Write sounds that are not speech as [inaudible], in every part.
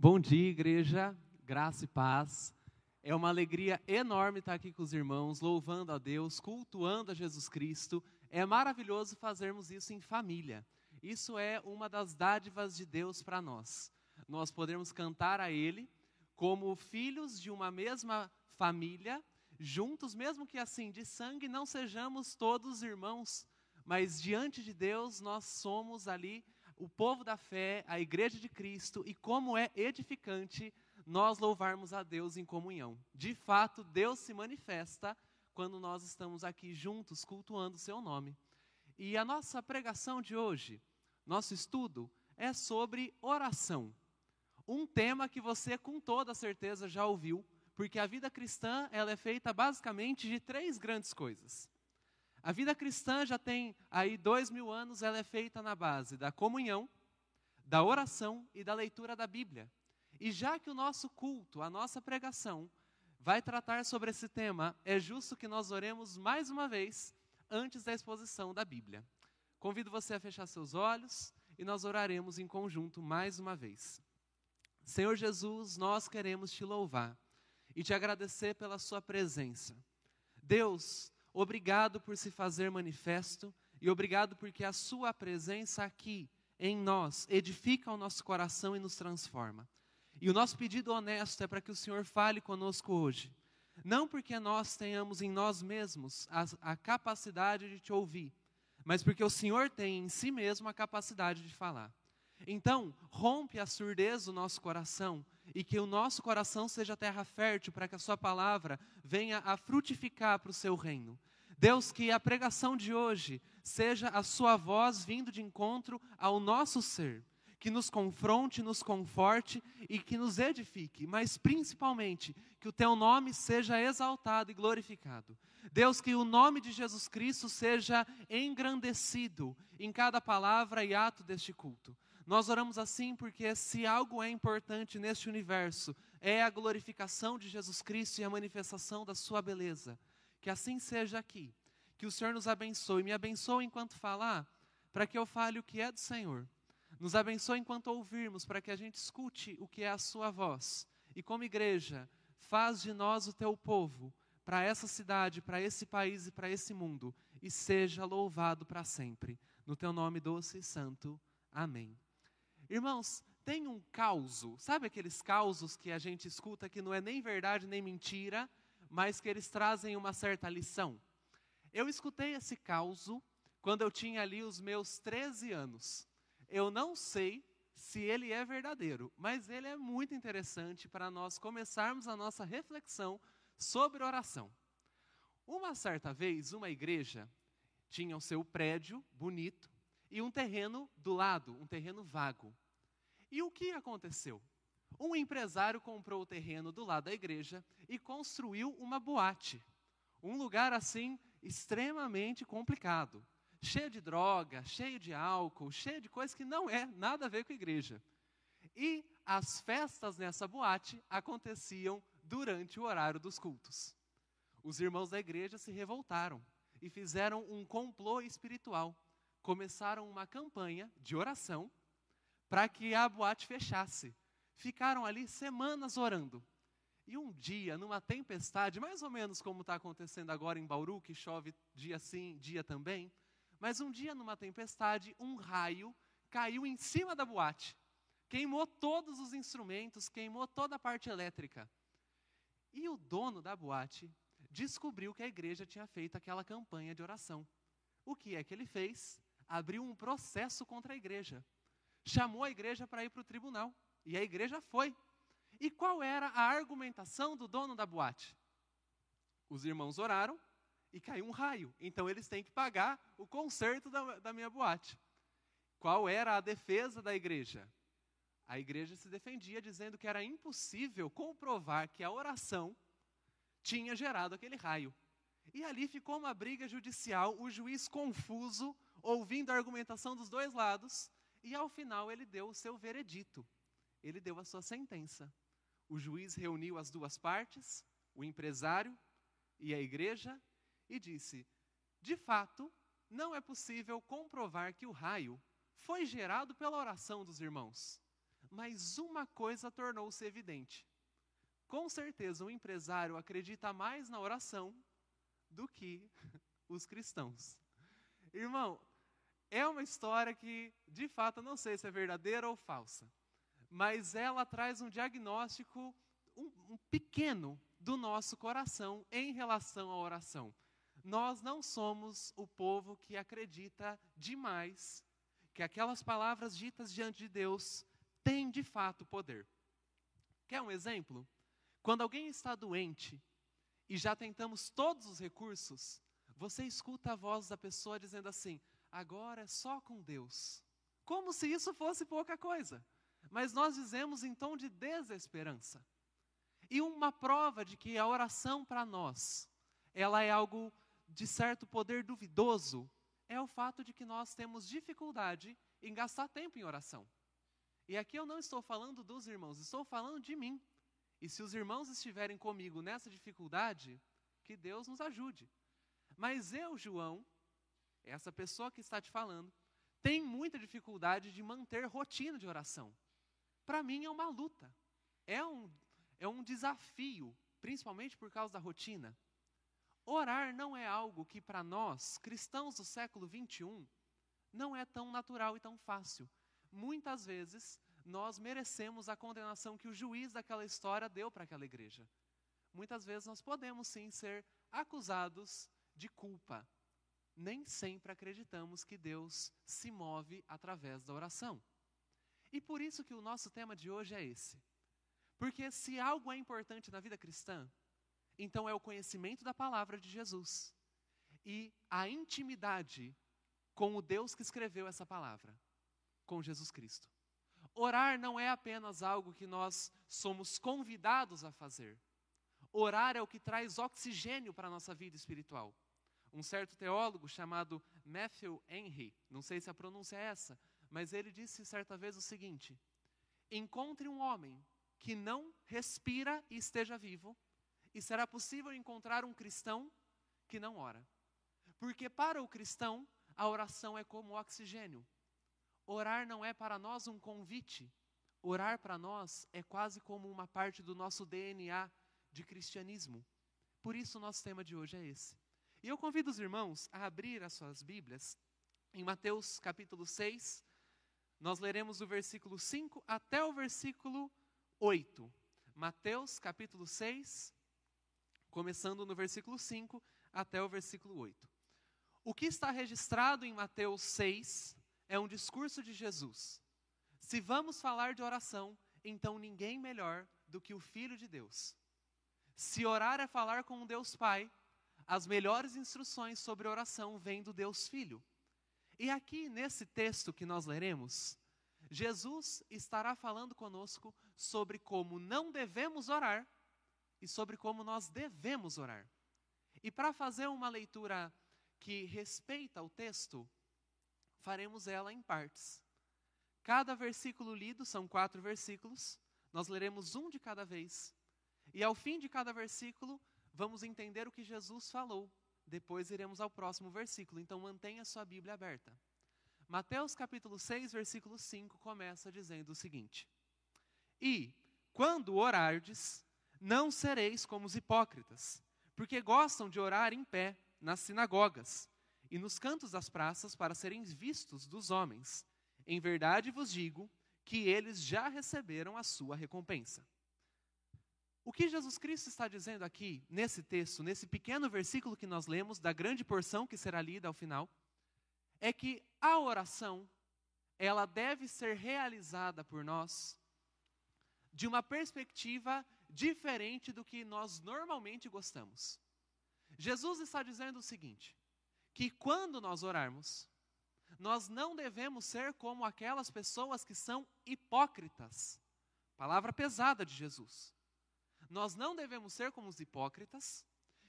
Bom dia, igreja, graça e paz. É uma alegria enorme estar aqui com os irmãos, louvando a Deus, cultuando a Jesus Cristo. É maravilhoso fazermos isso em família. Isso é uma das dádivas de Deus para nós. Nós podemos cantar a Ele como filhos de uma mesma família, juntos, mesmo que assim, de sangue, não sejamos todos irmãos, mas diante de Deus nós somos ali o povo da fé, a igreja de Cristo, e como é edificante nós louvarmos a Deus em comunhão. De fato, Deus se manifesta quando nós estamos aqui juntos cultuando o seu nome. E a nossa pregação de hoje, nosso estudo, é sobre oração. Um tema que você com toda certeza já ouviu, porque a vida cristã ela é feita basicamente de três grandes coisas. A vida cristã já tem aí dois mil anos, ela é feita na base da comunhão, da oração e da leitura da Bíblia. E já que o nosso culto, a nossa pregação, vai tratar sobre esse tema, é justo que nós oremos mais uma vez antes da exposição da Bíblia. Convido você a fechar seus olhos e nós oraremos em conjunto mais uma vez. Senhor Jesus, nós queremos te louvar e te agradecer pela Sua presença. Deus, Obrigado por se fazer manifesto e obrigado porque a Sua presença aqui em nós edifica o nosso coração e nos transforma. E o nosso pedido honesto é para que o Senhor fale conosco hoje. Não porque nós tenhamos em nós mesmos a, a capacidade de te ouvir, mas porque o Senhor tem em si mesmo a capacidade de falar. Então, rompe a surdez do nosso coração e que o nosso coração seja terra fértil para que a Sua palavra venha a frutificar para o seu reino. Deus, que a pregação de hoje seja a Sua voz vindo de encontro ao nosso ser, que nos confronte, nos conforte e que nos edifique, mas principalmente que o Teu nome seja exaltado e glorificado. Deus, que o nome de Jesus Cristo seja engrandecido em cada palavra e ato deste culto. Nós oramos assim porque se algo é importante neste universo, é a glorificação de Jesus Cristo e a manifestação da sua beleza. Que assim seja aqui. Que o Senhor nos abençoe. Me abençoe enquanto falar, para que eu fale o que é do Senhor. Nos abençoe enquanto ouvirmos, para que a gente escute o que é a sua voz. E como igreja, faz de nós o teu povo, para essa cidade, para esse país e para esse mundo, e seja louvado para sempre. No teu nome doce e santo. Amém. Irmãos, tem um causo, sabe aqueles causos que a gente escuta que não é nem verdade nem mentira, mas que eles trazem uma certa lição? Eu escutei esse causo quando eu tinha ali os meus 13 anos. Eu não sei se ele é verdadeiro, mas ele é muito interessante para nós começarmos a nossa reflexão sobre oração. Uma certa vez, uma igreja tinha o seu prédio bonito, e um terreno do lado, um terreno vago. E o que aconteceu? Um empresário comprou o terreno do lado da igreja e construiu uma boate. Um lugar assim extremamente complicado, cheio de droga, cheio de álcool, cheio de coisas que não é nada a ver com a igreja. E as festas nessa boate aconteciam durante o horário dos cultos. Os irmãos da igreja se revoltaram e fizeram um complô espiritual começaram uma campanha de oração para que a boate fechasse. Ficaram ali semanas orando. E um dia, numa tempestade, mais ou menos como está acontecendo agora em Bauru, que chove dia sim, dia também, mas um dia, numa tempestade, um raio caiu em cima da boate, queimou todos os instrumentos, queimou toda a parte elétrica. E o dono da boate descobriu que a igreja tinha feito aquela campanha de oração. O que é que ele fez? abriu um processo contra a igreja. Chamou a igreja para ir para o tribunal. E a igreja foi. E qual era a argumentação do dono da boate? Os irmãos oraram e caiu um raio. Então eles têm que pagar o conserto da, da minha boate. Qual era a defesa da igreja? A igreja se defendia dizendo que era impossível comprovar que a oração tinha gerado aquele raio. E ali ficou uma briga judicial, o juiz confuso, ouvindo a argumentação dos dois lados, e ao final ele deu o seu veredito, ele deu a sua sentença. O juiz reuniu as duas partes, o empresário e a igreja, e disse: de fato, não é possível comprovar que o raio foi gerado pela oração dos irmãos. mas uma coisa tornou-se evidente. Com certeza, o empresário acredita mais na oração do que [laughs] os cristãos. Irmão, é uma história que, de fato, não sei se é verdadeira ou falsa, mas ela traz um diagnóstico um, um pequeno do nosso coração em relação à oração. Nós não somos o povo que acredita demais que aquelas palavras ditas diante de Deus têm de fato poder. Quer um exemplo? Quando alguém está doente e já tentamos todos os recursos, você escuta a voz da pessoa dizendo assim: agora é só com Deus. Como se isso fosse pouca coisa. Mas nós dizemos em tom de desesperança. E uma prova de que a oração para nós, ela é algo de certo poder duvidoso, é o fato de que nós temos dificuldade em gastar tempo em oração. E aqui eu não estou falando dos irmãos, estou falando de mim. E se os irmãos estiverem comigo nessa dificuldade, que Deus nos ajude. Mas eu, João, essa pessoa que está te falando, tem muita dificuldade de manter rotina de oração. Para mim é uma luta, é um, é um desafio, principalmente por causa da rotina. Orar não é algo que para nós, cristãos do século 21, não é tão natural e tão fácil. Muitas vezes nós merecemos a condenação que o juiz daquela história deu para aquela igreja. Muitas vezes nós podemos sim ser acusados de culpa. Nem sempre acreditamos que Deus se move através da oração. E por isso que o nosso tema de hoje é esse. Porque se algo é importante na vida cristã, então é o conhecimento da palavra de Jesus e a intimidade com o Deus que escreveu essa palavra, com Jesus Cristo. Orar não é apenas algo que nós somos convidados a fazer. Orar é o que traz oxigênio para a nossa vida espiritual. Um certo teólogo chamado Matthew Henry, não sei se a pronúncia é essa, mas ele disse certa vez o seguinte: Encontre um homem que não respira e esteja vivo, e será possível encontrar um cristão que não ora. Porque para o cristão, a oração é como oxigênio. Orar não é para nós um convite. Orar para nós é quase como uma parte do nosso DNA de cristianismo. Por isso, o nosso tema de hoje é esse. E eu convido os irmãos a abrir as suas Bíblias em Mateus capítulo 6. Nós leremos do versículo 5 até o versículo 8. Mateus capítulo 6, começando no versículo 5 até o versículo 8. O que está registrado em Mateus 6 é um discurso de Jesus. Se vamos falar de oração, então ninguém melhor do que o Filho de Deus. Se orar é falar com o Deus Pai, as melhores instruções sobre oração vêm do Deus Filho. E aqui, nesse texto que nós leremos, Jesus estará falando conosco sobre como não devemos orar e sobre como nós devemos orar. E para fazer uma leitura que respeita o texto, faremos ela em partes. Cada versículo lido são quatro versículos, nós leremos um de cada vez. E ao fim de cada versículo, vamos entender o que Jesus falou. Depois iremos ao próximo versículo, então mantenha sua Bíblia aberta. Mateus capítulo 6, versículo 5 começa dizendo o seguinte: E, quando orardes, não sereis como os hipócritas, porque gostam de orar em pé nas sinagogas e nos cantos das praças para serem vistos dos homens. Em verdade vos digo que eles já receberam a sua recompensa. O que Jesus Cristo está dizendo aqui, nesse texto, nesse pequeno versículo que nós lemos, da grande porção que será lida ao final, é que a oração, ela deve ser realizada por nós de uma perspectiva diferente do que nós normalmente gostamos. Jesus está dizendo o seguinte: que quando nós orarmos, nós não devemos ser como aquelas pessoas que são hipócritas. Palavra pesada de Jesus. Nós não devemos ser como os hipócritas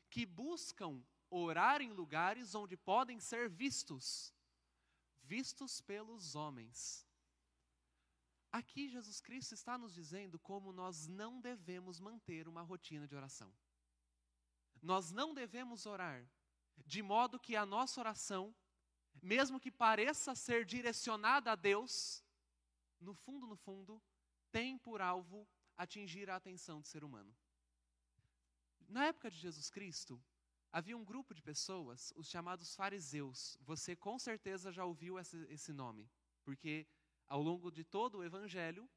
que buscam orar em lugares onde podem ser vistos, vistos pelos homens. Aqui Jesus Cristo está nos dizendo como nós não devemos manter uma rotina de oração. Nós não devemos orar de modo que a nossa oração, mesmo que pareça ser direcionada a Deus, no fundo, no fundo, tem por alvo atingir a atenção do ser humano. Na época de Jesus Cristo, havia um grupo de pessoas, os chamados fariseus. Você com certeza já ouviu esse, esse nome, porque ao longo de todo o evangelho,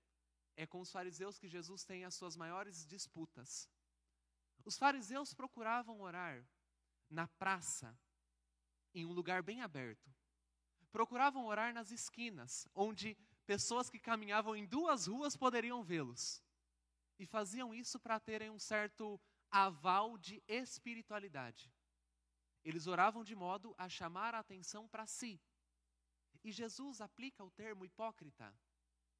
é com os fariseus que Jesus tem as suas maiores disputas. Os fariseus procuravam orar na praça, em um lugar bem aberto. Procuravam orar nas esquinas, onde pessoas que caminhavam em duas ruas poderiam vê-los. E faziam isso para terem um certo aval de espiritualidade. Eles oravam de modo a chamar a atenção para si. E Jesus aplica o termo hipócrita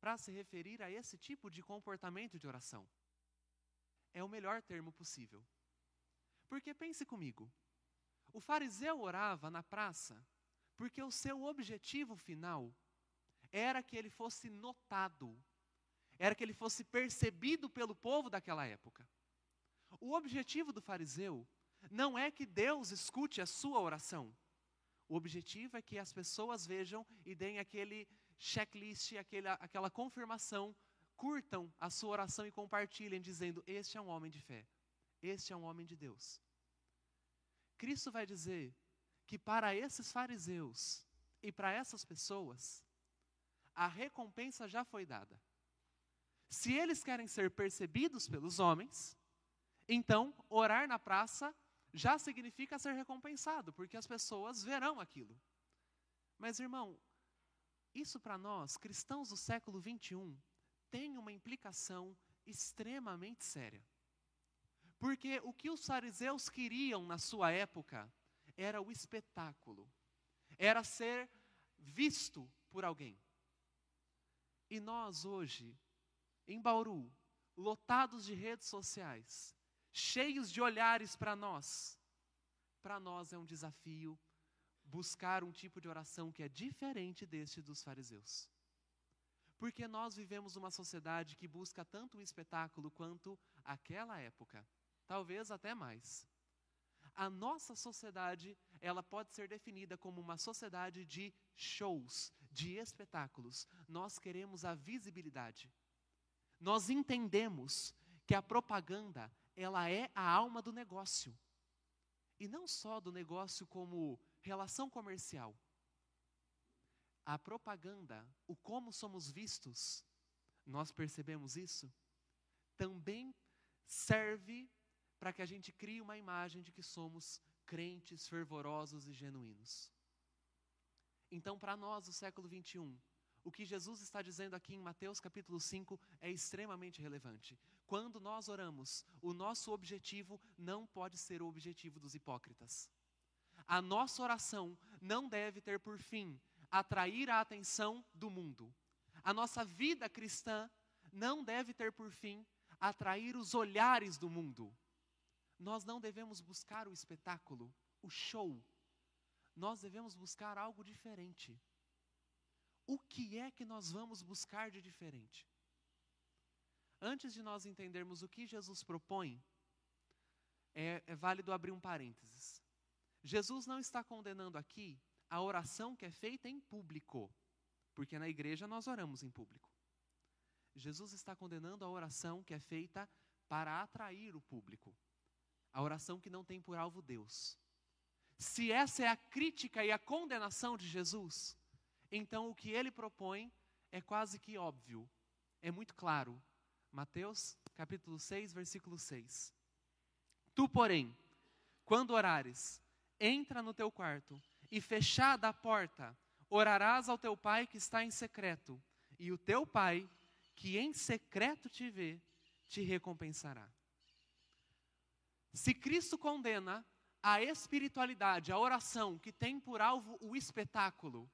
para se referir a esse tipo de comportamento de oração. É o melhor termo possível. Porque pense comigo, o fariseu orava na praça porque o seu objetivo final era que ele fosse notado, era que ele fosse percebido pelo povo daquela época. O objetivo do fariseu não é que Deus escute a sua oração. O objetivo é que as pessoas vejam e deem aquele checklist, aquele, aquela confirmação, curtam a sua oração e compartilhem, dizendo: Este é um homem de fé, este é um homem de Deus. Cristo vai dizer que para esses fariseus e para essas pessoas, a recompensa já foi dada. Se eles querem ser percebidos pelos homens, então orar na praça já significa ser recompensado, porque as pessoas verão aquilo. Mas, irmão, isso para nós, cristãos do século 21, tem uma implicação extremamente séria. Porque o que os fariseus queriam na sua época era o espetáculo, era ser visto por alguém. E nós hoje, em Bauru, lotados de redes sociais, cheios de olhares para nós, para nós é um desafio buscar um tipo de oração que é diferente deste dos fariseus. Porque nós vivemos uma sociedade que busca tanto o espetáculo quanto aquela época, talvez até mais. A nossa sociedade, ela pode ser definida como uma sociedade de shows, de espetáculos. Nós queremos a visibilidade. Nós entendemos que a propaganda, ela é a alma do negócio. E não só do negócio como relação comercial. A propaganda, o como somos vistos, nós percebemos isso, também serve para que a gente crie uma imagem de que somos crentes fervorosos e genuínos. Então, para nós do século 21, o que Jesus está dizendo aqui em Mateus capítulo 5 é extremamente relevante. Quando nós oramos, o nosso objetivo não pode ser o objetivo dos hipócritas. A nossa oração não deve ter por fim atrair a atenção do mundo. A nossa vida cristã não deve ter por fim atrair os olhares do mundo. Nós não devemos buscar o espetáculo, o show. Nós devemos buscar algo diferente. O que é que nós vamos buscar de diferente? Antes de nós entendermos o que Jesus propõe, é, é válido abrir um parênteses. Jesus não está condenando aqui a oração que é feita em público, porque na igreja nós oramos em público. Jesus está condenando a oração que é feita para atrair o público, a oração que não tem por alvo Deus. Se essa é a crítica e a condenação de Jesus, então o que ele propõe é quase que óbvio, é muito claro. Mateus capítulo 6, versículo 6. Tu, porém, quando orares, entra no teu quarto e fechada a porta, orarás ao teu pai que está em secreto, e o teu pai, que em secreto te vê, te recompensará. Se Cristo condena a espiritualidade, a oração que tem por alvo o espetáculo,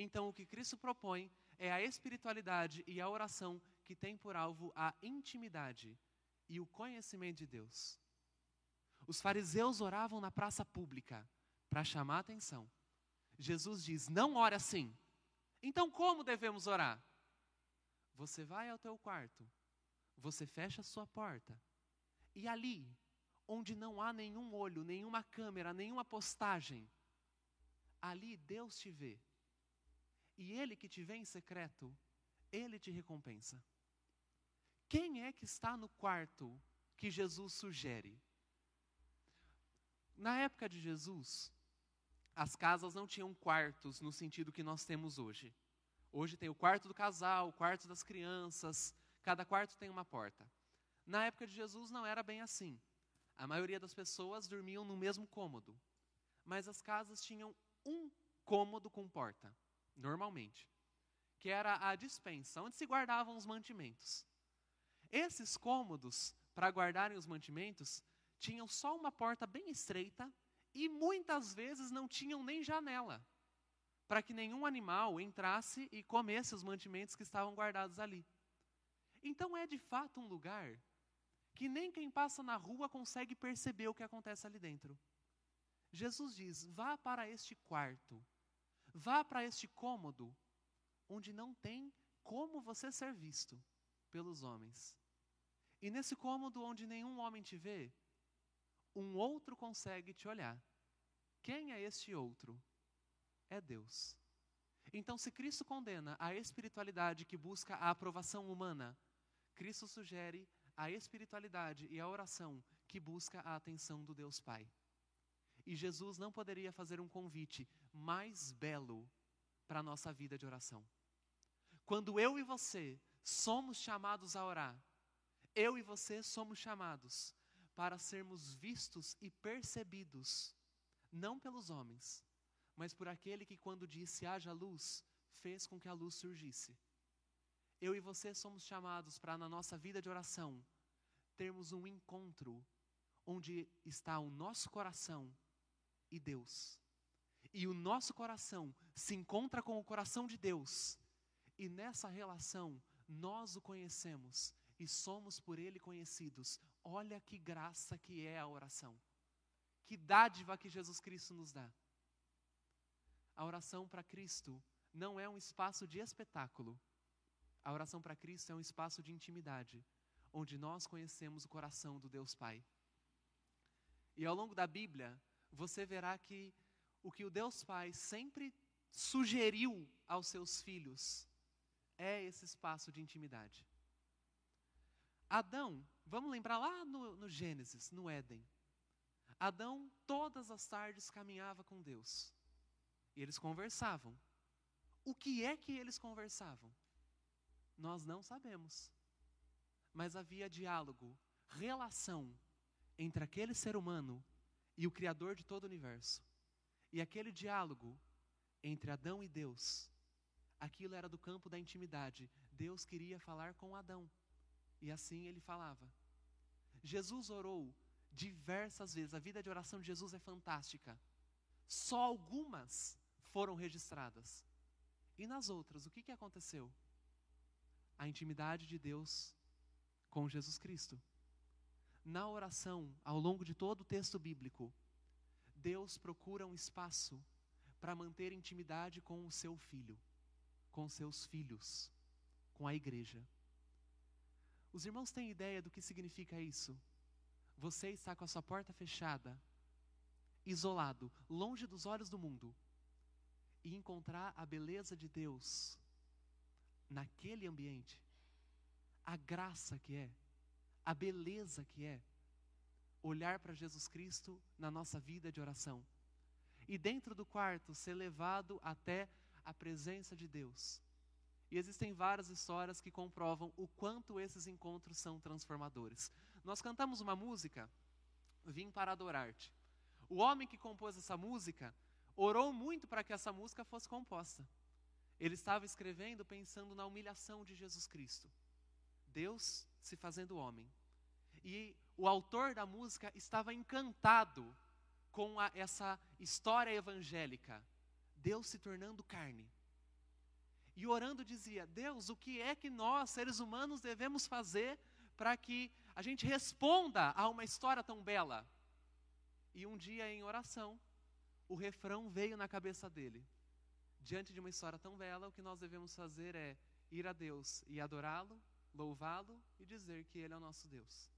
então o que Cristo propõe é a espiritualidade e a oração que tem por alvo a intimidade e o conhecimento de Deus. Os fariseus oravam na praça pública para chamar atenção. Jesus diz: não ore assim. Então, como devemos orar? Você vai ao teu quarto, você fecha a sua porta, e ali, onde não há nenhum olho, nenhuma câmera, nenhuma postagem, ali Deus te vê. E Ele que te vê em secreto, Ele te recompensa. Quem é que está no quarto que Jesus sugere? Na época de Jesus, as casas não tinham quartos no sentido que nós temos hoje. Hoje tem o quarto do casal, o quarto das crianças, cada quarto tem uma porta. Na época de Jesus não era bem assim. A maioria das pessoas dormiam no mesmo cômodo, mas as casas tinham um cômodo com porta, normalmente, que era a dispensa, onde se guardavam os mantimentos. Esses cômodos, para guardarem os mantimentos, tinham só uma porta bem estreita e muitas vezes não tinham nem janela, para que nenhum animal entrasse e comesse os mantimentos que estavam guardados ali. Então é de fato um lugar que nem quem passa na rua consegue perceber o que acontece ali dentro. Jesus diz: vá para este quarto, vá para este cômodo, onde não tem como você ser visto pelos homens. E nesse cômodo onde nenhum homem te vê, um outro consegue te olhar. Quem é este outro? É Deus. Então, se Cristo condena a espiritualidade que busca a aprovação humana, Cristo sugere a espiritualidade e a oração que busca a atenção do Deus Pai. E Jesus não poderia fazer um convite mais belo para a nossa vida de oração. Quando eu e você somos chamados a orar, eu e você somos chamados para sermos vistos e percebidos, não pelos homens, mas por aquele que, quando disse haja luz, fez com que a luz surgisse. Eu e você somos chamados para, na nossa vida de oração, termos um encontro onde está o nosso coração e Deus. E o nosso coração se encontra com o coração de Deus. E nessa relação, nós o conhecemos e somos por ele conhecidos. Olha que graça que é a oração. Que dádiva que Jesus Cristo nos dá. A oração para Cristo não é um espaço de espetáculo, a oração para Cristo é um espaço de intimidade, onde nós conhecemos o coração do Deus Pai. E ao longo da Bíblia, você verá que o que o Deus Pai sempre sugeriu aos seus filhos é esse espaço de intimidade. Adão, vamos lembrar lá no, no Gênesis, no Éden. Adão, todas as tardes, caminhava com Deus. E eles conversavam. O que é que eles conversavam? Nós não sabemos. Mas havia diálogo, relação entre aquele ser humano e o Criador de todo o universo. E aquele diálogo entre Adão e Deus, aquilo era do campo da intimidade. Deus queria falar com Adão. E assim ele falava. Jesus orou diversas vezes. A vida de oração de Jesus é fantástica. Só algumas foram registradas. E nas outras, o que, que aconteceu? a intimidade de Deus com Jesus Cristo. Na oração, ao longo de todo o texto bíblico, Deus procura um espaço para manter intimidade com o seu filho, com seus filhos, com a igreja. Os irmãos têm ideia do que significa isso? Você está com a sua porta fechada, isolado, longe dos olhos do mundo, e encontrar a beleza de Deus naquele ambiente, a graça que é, a beleza que é olhar para Jesus Cristo na nossa vida de oração. E dentro do quarto ser levado até a presença de Deus. E existem várias histórias que comprovam o quanto esses encontros são transformadores. Nós cantamos uma música, Vim para adorar-te. O homem que compôs essa música orou muito para que essa música fosse composta. Ele estava escrevendo pensando na humilhação de Jesus Cristo. Deus se fazendo homem. E o autor da música estava encantado com a, essa história evangélica. Deus se tornando carne. E orando dizia: Deus, o que é que nós, seres humanos, devemos fazer para que a gente responda a uma história tão bela? E um dia, em oração, o refrão veio na cabeça dele diante de uma história tão bela, o que nós devemos fazer é ir a Deus e adorá-lo, louvá-lo e dizer que Ele é o nosso Deus.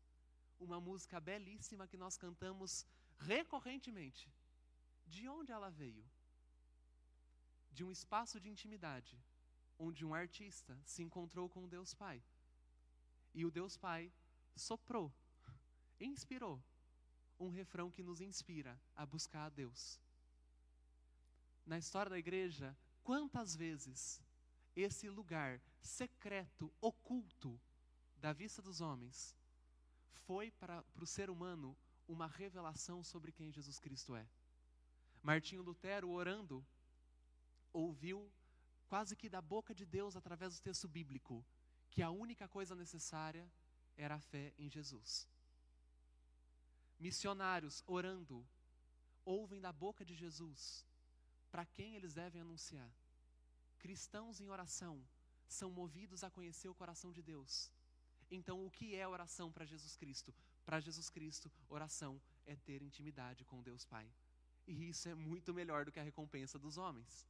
Uma música belíssima que nós cantamos recorrentemente. De onde ela veio? De um espaço de intimidade, onde um artista se encontrou com Deus Pai. E o Deus Pai soprou, [laughs] inspirou um refrão que nos inspira a buscar a Deus. Na história da igreja, quantas vezes esse lugar secreto, oculto da vista dos homens, foi para, para o ser humano uma revelação sobre quem Jesus Cristo é. Martinho Lutero, orando, ouviu quase que da boca de Deus, através do texto bíblico, que a única coisa necessária era a fé em Jesus. Missionários orando, ouvem da boca de Jesus para quem eles devem anunciar. Cristãos em oração são movidos a conhecer o coração de Deus. Então, o que é oração para Jesus Cristo? Para Jesus Cristo, oração é ter intimidade com Deus Pai. E isso é muito melhor do que a recompensa dos homens.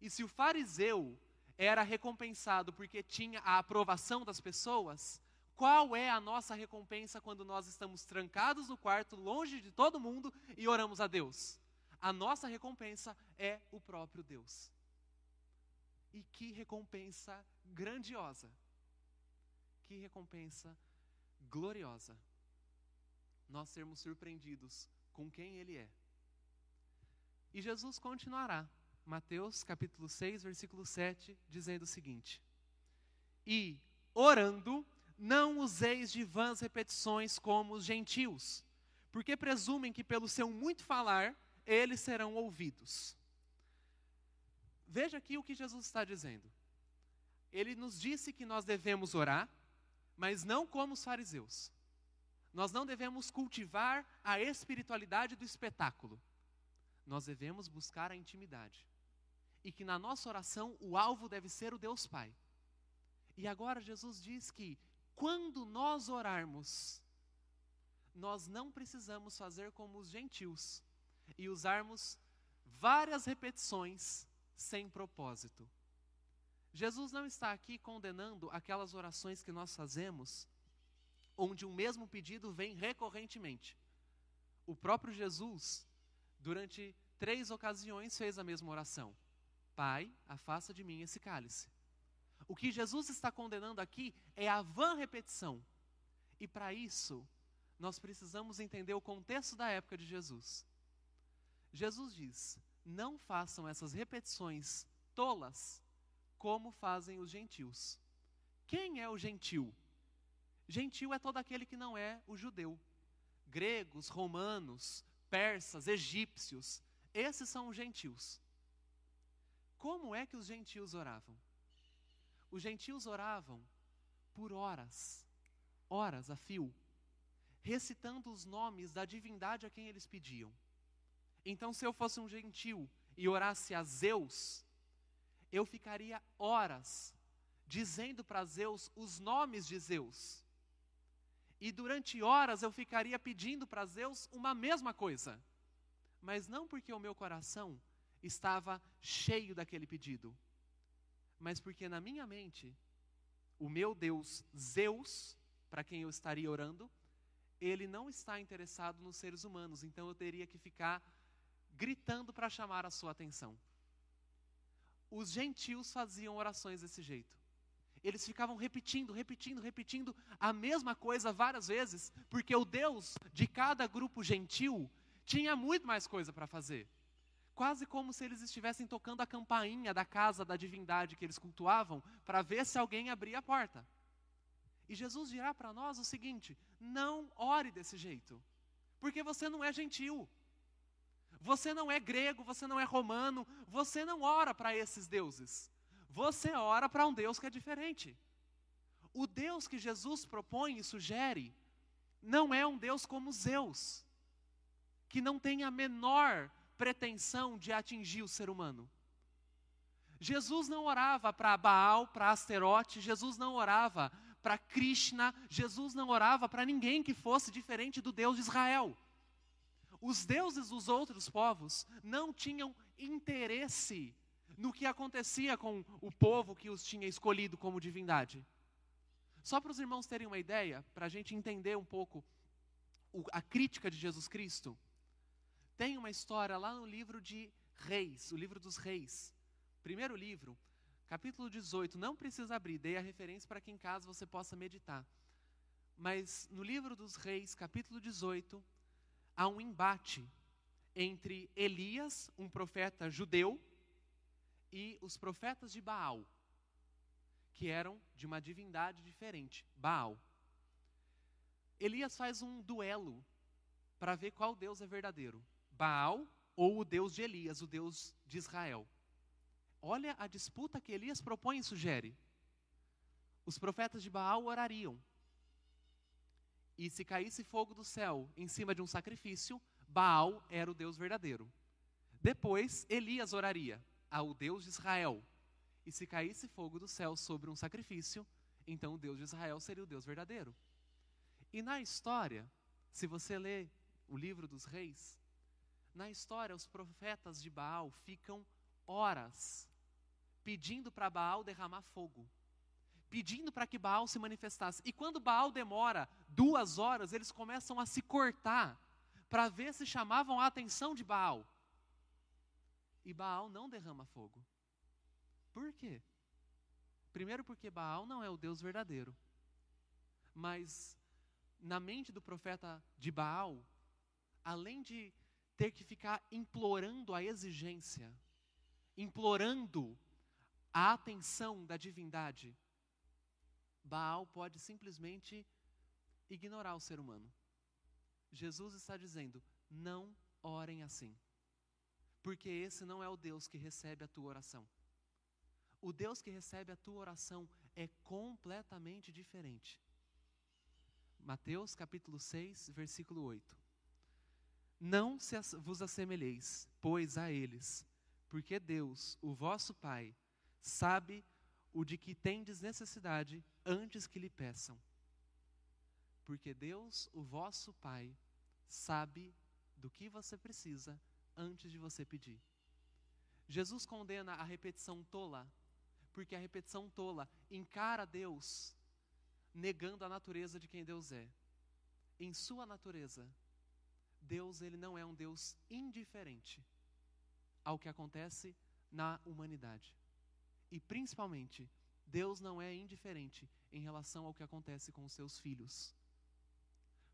E se o fariseu era recompensado porque tinha a aprovação das pessoas, qual é a nossa recompensa quando nós estamos trancados no quarto, longe de todo mundo e oramos a Deus? A nossa recompensa é o próprio Deus. E que recompensa grandiosa! Que recompensa gloriosa! Nós sermos surpreendidos com quem Ele é. E Jesus continuará, Mateus capítulo 6, versículo 7, dizendo o seguinte: E orando, não useis de vãs repetições como os gentios, porque presumem que pelo seu muito falar eles serão ouvidos. Veja aqui o que Jesus está dizendo. Ele nos disse que nós devemos orar, mas não como os fariseus. Nós não devemos cultivar a espiritualidade do espetáculo. Nós devemos buscar a intimidade. E que na nossa oração o alvo deve ser o Deus Pai. E agora Jesus diz que quando nós orarmos, nós não precisamos fazer como os gentios e usarmos várias repetições sem propósito. Jesus não está aqui condenando aquelas orações que nós fazemos, onde o mesmo pedido vem recorrentemente. O próprio Jesus, durante três ocasiões, fez a mesma oração: Pai, afasta de mim esse cálice. O que Jesus está condenando aqui é a vã repetição. E para isso, nós precisamos entender o contexto da época de Jesus. Jesus diz: não façam essas repetições tolas como fazem os gentios. Quem é o gentil? Gentil é todo aquele que não é o judeu. Gregos, romanos, persas, egípcios, esses são os gentios. Como é que os gentios oravam? Os gentios oravam por horas, horas a fio, recitando os nomes da divindade a quem eles pediam. Então, se eu fosse um gentil e orasse a Zeus, eu ficaria horas dizendo para Zeus os nomes de Zeus. E durante horas eu ficaria pedindo para Zeus uma mesma coisa. Mas não porque o meu coração estava cheio daquele pedido, mas porque na minha mente, o meu Deus, Zeus, para quem eu estaria orando, ele não está interessado nos seres humanos, então eu teria que ficar gritando para chamar a sua atenção. Os gentios faziam orações desse jeito. Eles ficavam repetindo, repetindo, repetindo a mesma coisa várias vezes, porque o Deus de cada grupo gentil tinha muito mais coisa para fazer. Quase como se eles estivessem tocando a campainha da casa da divindade que eles cultuavam, para ver se alguém abria a porta. E Jesus dirá para nós o seguinte: não ore desse jeito, porque você não é gentil. Você não é grego, você não é romano, você não ora para esses deuses. Você ora para um Deus que é diferente. O Deus que Jesus propõe e sugere não é um Deus como Zeus, que não tem a menor pretensão de atingir o ser humano. Jesus não orava para Baal, para Asterote, Jesus não orava para Krishna, Jesus não orava para ninguém que fosse diferente do Deus de Israel. Os deuses dos outros povos não tinham interesse no que acontecia com o povo que os tinha escolhido como divindade. Só para os irmãos terem uma ideia, para a gente entender um pouco a crítica de Jesus Cristo, tem uma história lá no livro de Reis, o livro dos Reis. Primeiro livro, capítulo 18, não precisa abrir, dei a referência para que em casa você possa meditar. Mas no livro dos Reis, capítulo 18, há um embate entre Elias, um profeta judeu, e os profetas de Baal, que eram de uma divindade diferente, Baal. Elias faz um duelo para ver qual Deus é verdadeiro, Baal ou o Deus de Elias, o Deus de Israel. Olha a disputa que Elias propõe e sugere. Os profetas de Baal orariam. E se caísse fogo do céu em cima de um sacrifício, Baal era o Deus verdadeiro. Depois, Elias oraria ao Deus de Israel. E se caísse fogo do céu sobre um sacrifício, então o Deus de Israel seria o Deus verdadeiro. E na história, se você ler o livro dos reis, na história os profetas de Baal ficam horas pedindo para Baal derramar fogo, pedindo para que Baal se manifestasse. E quando Baal demora duas horas, eles começam a se cortar para ver se chamavam a atenção de Baal. E Baal não derrama fogo. Por quê? Primeiro, porque Baal não é o Deus verdadeiro. Mas, na mente do profeta de Baal, além de ter que ficar implorando a exigência, implorando a atenção da divindade, Baal pode simplesmente ignorar o ser humano. Jesus está dizendo: não orem assim, porque esse não é o Deus que recebe a tua oração. O Deus que recebe a tua oração é completamente diferente. Mateus capítulo 6, versículo 8. Não se vos assemelheis, pois, a eles, porque Deus, o vosso Pai, sabe o de que tendes necessidade antes que lhe peçam. Porque Deus, o vosso Pai, sabe do que você precisa antes de você pedir. Jesus condena a repetição tola, porque a repetição tola encara Deus negando a natureza de quem Deus é. Em sua natureza, Deus ele não é um Deus indiferente ao que acontece na humanidade. E principalmente, Deus não é indiferente em relação ao que acontece com os seus filhos.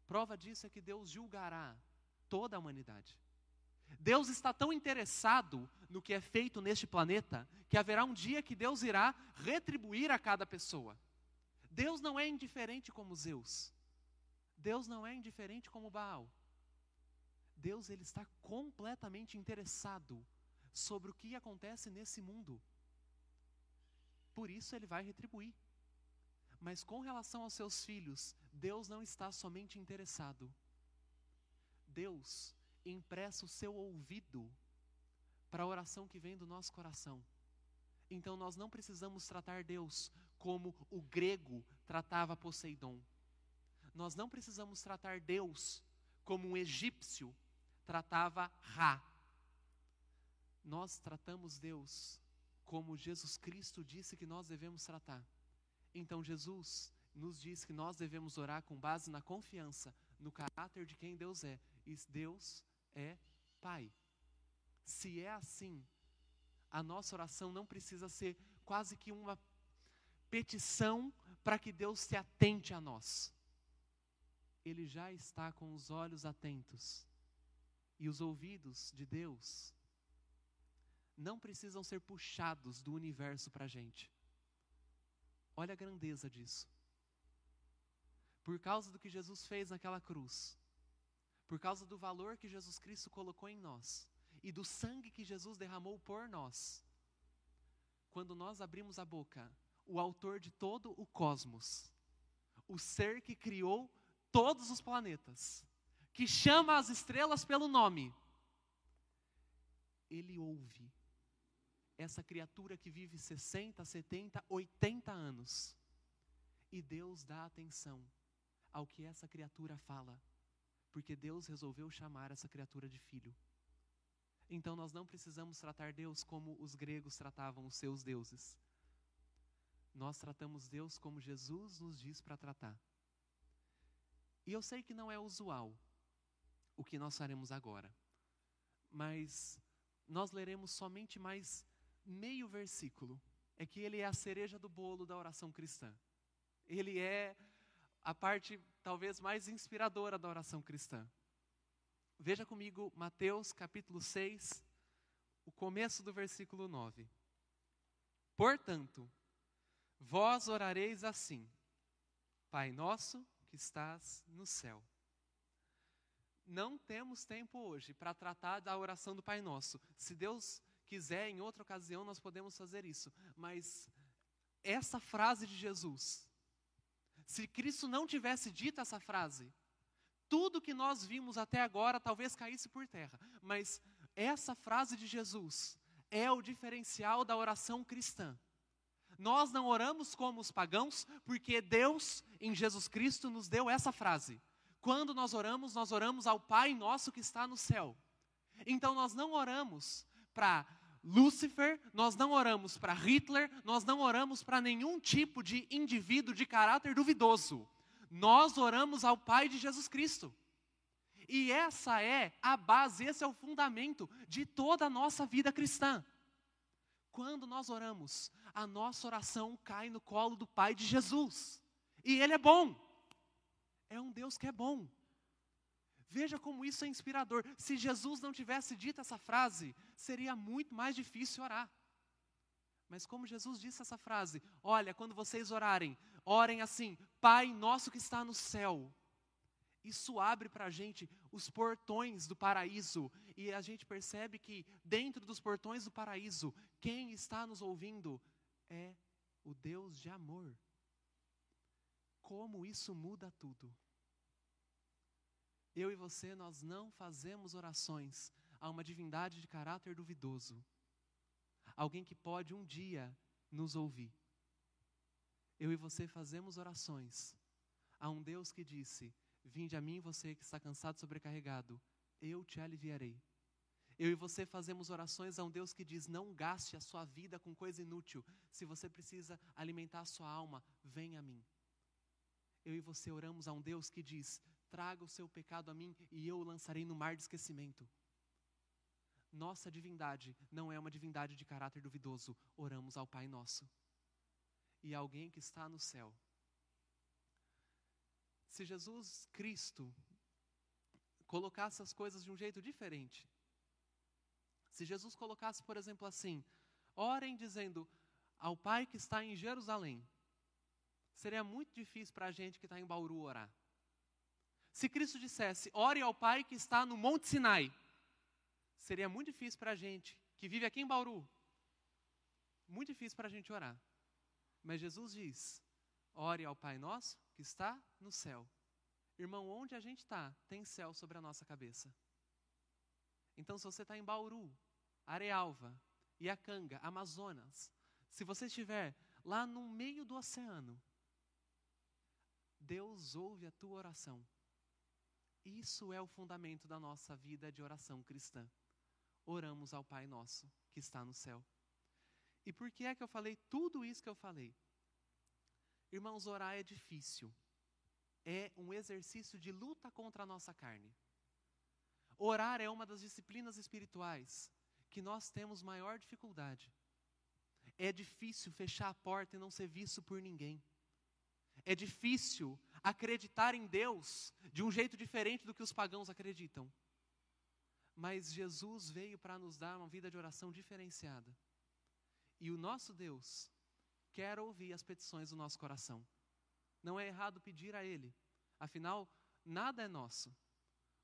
Prova disso é que Deus julgará toda a humanidade. Deus está tão interessado no que é feito neste planeta que haverá um dia que Deus irá retribuir a cada pessoa. Deus não é indiferente como Zeus. Deus não é indiferente como Baal. Deus ele está completamente interessado sobre o que acontece nesse mundo. Por isso ele vai retribuir. Mas com relação aos seus filhos, Deus não está somente interessado. Deus empresta o seu ouvido para a oração que vem do nosso coração. Então nós não precisamos tratar Deus como o grego tratava Poseidon. Nós não precisamos tratar Deus como um egípcio tratava Ra. Nós tratamos Deus como Jesus Cristo disse que nós devemos tratar. Então Jesus nos diz que nós devemos orar com base na confiança no caráter de quem Deus é. E Deus é Pai. Se é assim, a nossa oração não precisa ser quase que uma petição para que Deus se atente a nós. Ele já está com os olhos atentos e os ouvidos de Deus não precisam ser puxados do universo para a gente. Olha a grandeza disso. Por causa do que Jesus fez naquela cruz, por causa do valor que Jesus Cristo colocou em nós e do sangue que Jesus derramou por nós, quando nós abrimos a boca, o autor de todo o cosmos, o ser que criou todos os planetas, que chama as estrelas pelo nome, ele ouve essa criatura que vive 60, 70, 80 anos. E Deus dá atenção ao que essa criatura fala, porque Deus resolveu chamar essa criatura de filho. Então nós não precisamos tratar Deus como os gregos tratavam os seus deuses. Nós tratamos Deus como Jesus nos diz para tratar. E eu sei que não é usual o que nós faremos agora, mas nós leremos somente mais meio versículo é que ele é a cereja do bolo da oração cristã. Ele é a parte talvez mais inspiradora da oração cristã. Veja comigo Mateus capítulo 6, o começo do versículo 9. Portanto, vós orareis assim: Pai nosso que estás no céu. Não temos tempo hoje para tratar da oração do Pai Nosso. Se Deus quiser, em outra ocasião, nós podemos fazer isso. Mas essa frase de Jesus, se Cristo não tivesse dito essa frase, tudo que nós vimos até agora talvez caísse por terra. Mas essa frase de Jesus é o diferencial da oração cristã. Nós não oramos como os pagãos, porque Deus, em Jesus Cristo, nos deu essa frase. Quando nós oramos, nós oramos ao Pai nosso que está no céu. Então nós não oramos para Lúcifer, nós não oramos para Hitler, nós não oramos para nenhum tipo de indivíduo de caráter duvidoso. Nós oramos ao Pai de Jesus Cristo. E essa é a base, esse é o fundamento de toda a nossa vida cristã. Quando nós oramos, a nossa oração cai no colo do Pai de Jesus. E Ele é bom. É um Deus que é bom. Veja como isso é inspirador. Se Jesus não tivesse dito essa frase, seria muito mais difícil orar. Mas como Jesus disse essa frase, olha, quando vocês orarem, orem assim: Pai nosso que está no céu. Isso abre para a gente os portões do paraíso, e a gente percebe que dentro dos portões do paraíso, quem está nos ouvindo é o Deus de amor. Como isso muda tudo eu e você, nós não fazemos orações a uma divindade de caráter duvidoso. Alguém que pode um dia nos ouvir. Eu e você fazemos orações a um Deus que disse: Vinde a mim, você que está cansado e sobrecarregado, eu te aliviarei. Eu e você fazemos orações a um Deus que diz: Não gaste a sua vida com coisa inútil. Se você precisa alimentar a sua alma, venha a mim. Eu e você oramos a um Deus que diz: traga o seu pecado a mim e eu o lançarei no mar de esquecimento. Nossa divindade não é uma divindade de caráter duvidoso. Oramos ao Pai Nosso. E alguém que está no céu. Se Jesus Cristo colocasse as coisas de um jeito diferente, se Jesus colocasse, por exemplo, assim: orem dizendo ao Pai que está em Jerusalém, seria muito difícil para a gente que está em Bauru orar. Se Cristo dissesse, ore ao Pai que está no Monte Sinai, seria muito difícil para a gente, que vive aqui em Bauru, muito difícil para a gente orar. Mas Jesus diz, ore ao Pai nosso que está no céu. Irmão, onde a gente está, tem céu sobre a nossa cabeça. Então, se você está em Bauru, Arealva, Iacanga, Amazonas, se você estiver lá no meio do oceano, Deus ouve a tua oração. Isso é o fundamento da nossa vida de oração cristã. Oramos ao Pai Nosso que está no céu. E por que é que eu falei tudo isso que eu falei? Irmãos, orar é difícil. É um exercício de luta contra a nossa carne. Orar é uma das disciplinas espirituais que nós temos maior dificuldade. É difícil fechar a porta e não ser visto por ninguém. É difícil acreditar em Deus de um jeito diferente do que os pagãos acreditam. Mas Jesus veio para nos dar uma vida de oração diferenciada. E o nosso Deus quer ouvir as petições do nosso coração. Não é errado pedir a Ele. Afinal, nada é nosso.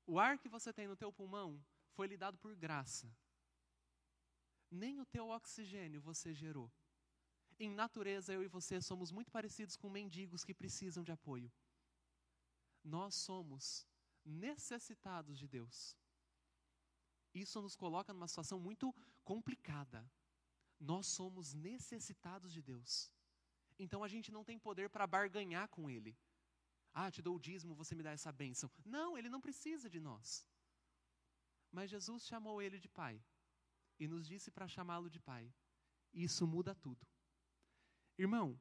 O ar que você tem no teu pulmão foi lhe dado por graça. Nem o teu oxigênio você gerou. Em natureza, eu e você somos muito parecidos com mendigos que precisam de apoio. Nós somos necessitados de Deus. Isso nos coloca numa situação muito complicada. Nós somos necessitados de Deus. Então a gente não tem poder para barganhar com Ele. Ah, te dou o dízimo, você me dá essa bênção. Não, Ele não precisa de nós. Mas Jesus chamou Ele de Pai e nos disse para chamá-lo de Pai. Isso muda tudo. Irmão,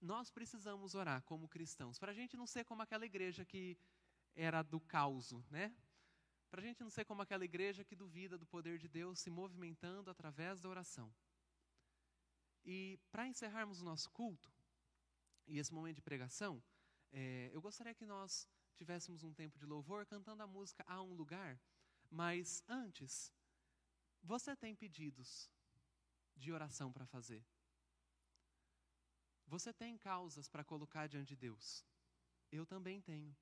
nós precisamos orar como cristãos, para a gente não ser como aquela igreja que era do caos, né? Para a gente não ser como aquela igreja que duvida do poder de Deus se movimentando através da oração. E para encerrarmos o nosso culto, e esse momento de pregação, É, eu gostaria que nós tivéssemos um tempo de louvor cantando a música A um Lugar, mas antes, você tem pedidos de oração para fazer? Você tem causas para colocar diante de Deus? Eu também tenho.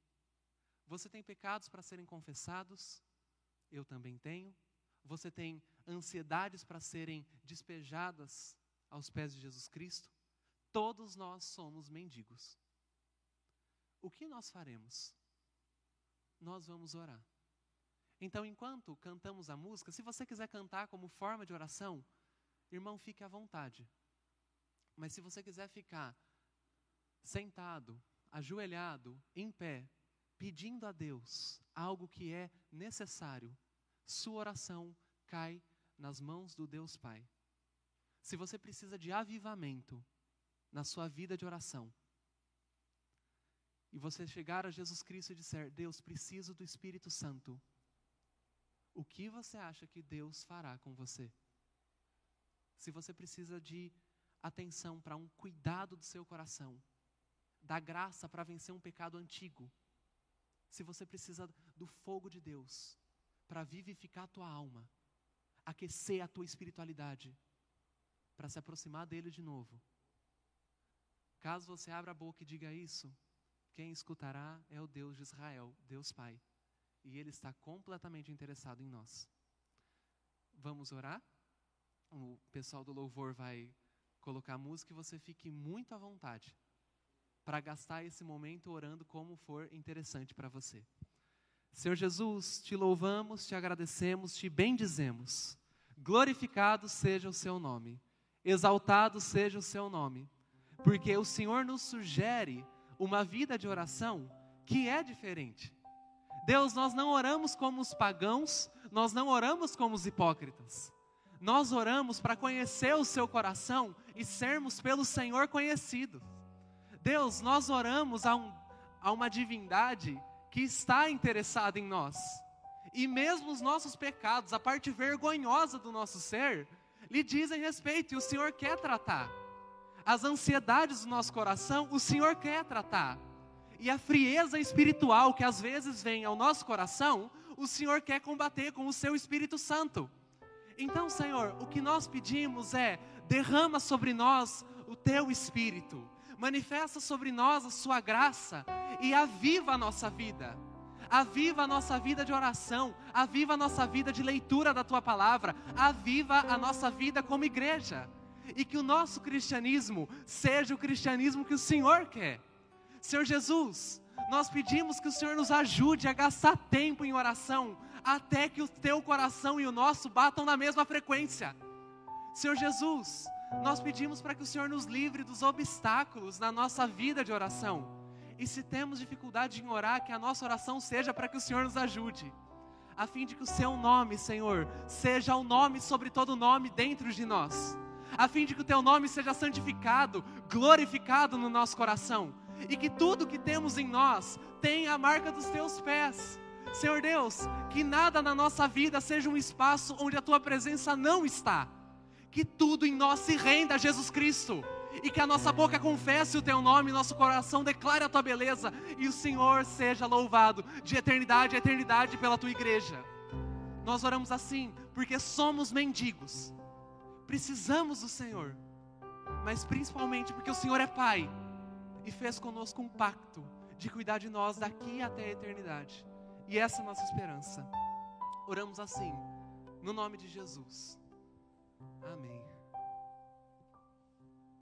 Você tem pecados para serem confessados? Eu também tenho. Você tem ansiedades para serem despejadas aos pés de Jesus Cristo? Todos nós somos mendigos. O que nós faremos? Nós vamos orar. Então, enquanto cantamos a música, se você quiser cantar como forma de oração, irmão, fique à vontade. Mas se você quiser ficar sentado, ajoelhado, em pé, pedindo a Deus algo que é necessário, sua oração cai nas mãos do Deus Pai. Se você precisa de avivamento na sua vida de oração, e você chegar a Jesus Cristo e disser: Deus, preciso do Espírito Santo, o que você acha que Deus fará com você? Se você precisa de atenção para um cuidado do seu coração, da graça para vencer um pecado antigo, se você precisa do fogo de Deus para vivificar a tua alma, aquecer a tua espiritualidade, para se aproximar dele de novo. Caso você abra a boca e diga isso, quem escutará é o Deus de Israel, Deus Pai e Ele está completamente interessado em nós. Vamos orar? O pessoal do louvor vai colocar música e você fique muito à vontade para gastar esse momento orando como for interessante para você. Senhor Jesus, te louvamos, te agradecemos, te bendizemos. Glorificado seja o seu nome, exaltado seja o seu nome, porque o Senhor nos sugere uma vida de oração que é diferente. Deus, nós não oramos como os pagãos, nós não oramos como os hipócritas. Nós oramos para conhecer o seu coração e sermos pelo Senhor conhecidos. Deus, nós oramos a, um, a uma divindade que está interessada em nós. E mesmo os nossos pecados, a parte vergonhosa do nosso ser, lhe dizem respeito e o Senhor quer tratar. As ansiedades do nosso coração, o Senhor quer tratar e a frieza espiritual que às vezes vem ao nosso coração, o Senhor quer combater com o seu Espírito Santo. Então, Senhor, o que nós pedimos é: derrama sobre nós o teu Espírito, manifesta sobre nós a sua graça e aviva a nossa vida. Aviva a nossa vida de oração, aviva a nossa vida de leitura da tua palavra, aviva a nossa vida como igreja. E que o nosso cristianismo seja o cristianismo que o Senhor quer Senhor Jesus, nós pedimos que o Senhor nos ajude a gastar tempo em oração, até que o teu coração e o nosso batam na mesma frequência. Senhor Jesus, nós pedimos para que o Senhor nos livre dos obstáculos na nossa vida de oração. E se temos dificuldade em orar, que a nossa oração seja para que o Senhor nos ajude, a fim de que o seu nome, Senhor, seja o nome sobre todo nome dentro de nós, a fim de que o teu nome seja santificado, glorificado no nosso coração e que tudo que temos em nós tenha a marca dos teus pés. Senhor Deus, que nada na nossa vida seja um espaço onde a tua presença não está. Que tudo em nós se renda a Jesus Cristo. E que a nossa boca confesse o teu nome, nosso coração declare a tua beleza. E o Senhor seja louvado de eternidade a eternidade pela tua igreja. Nós oramos assim porque somos mendigos. Precisamos do Senhor. Mas principalmente porque o Senhor é Pai e fez conosco um pacto de cuidar de nós daqui até a eternidade. E essa é a nossa esperança. Oramos assim, no nome de Jesus. Amém.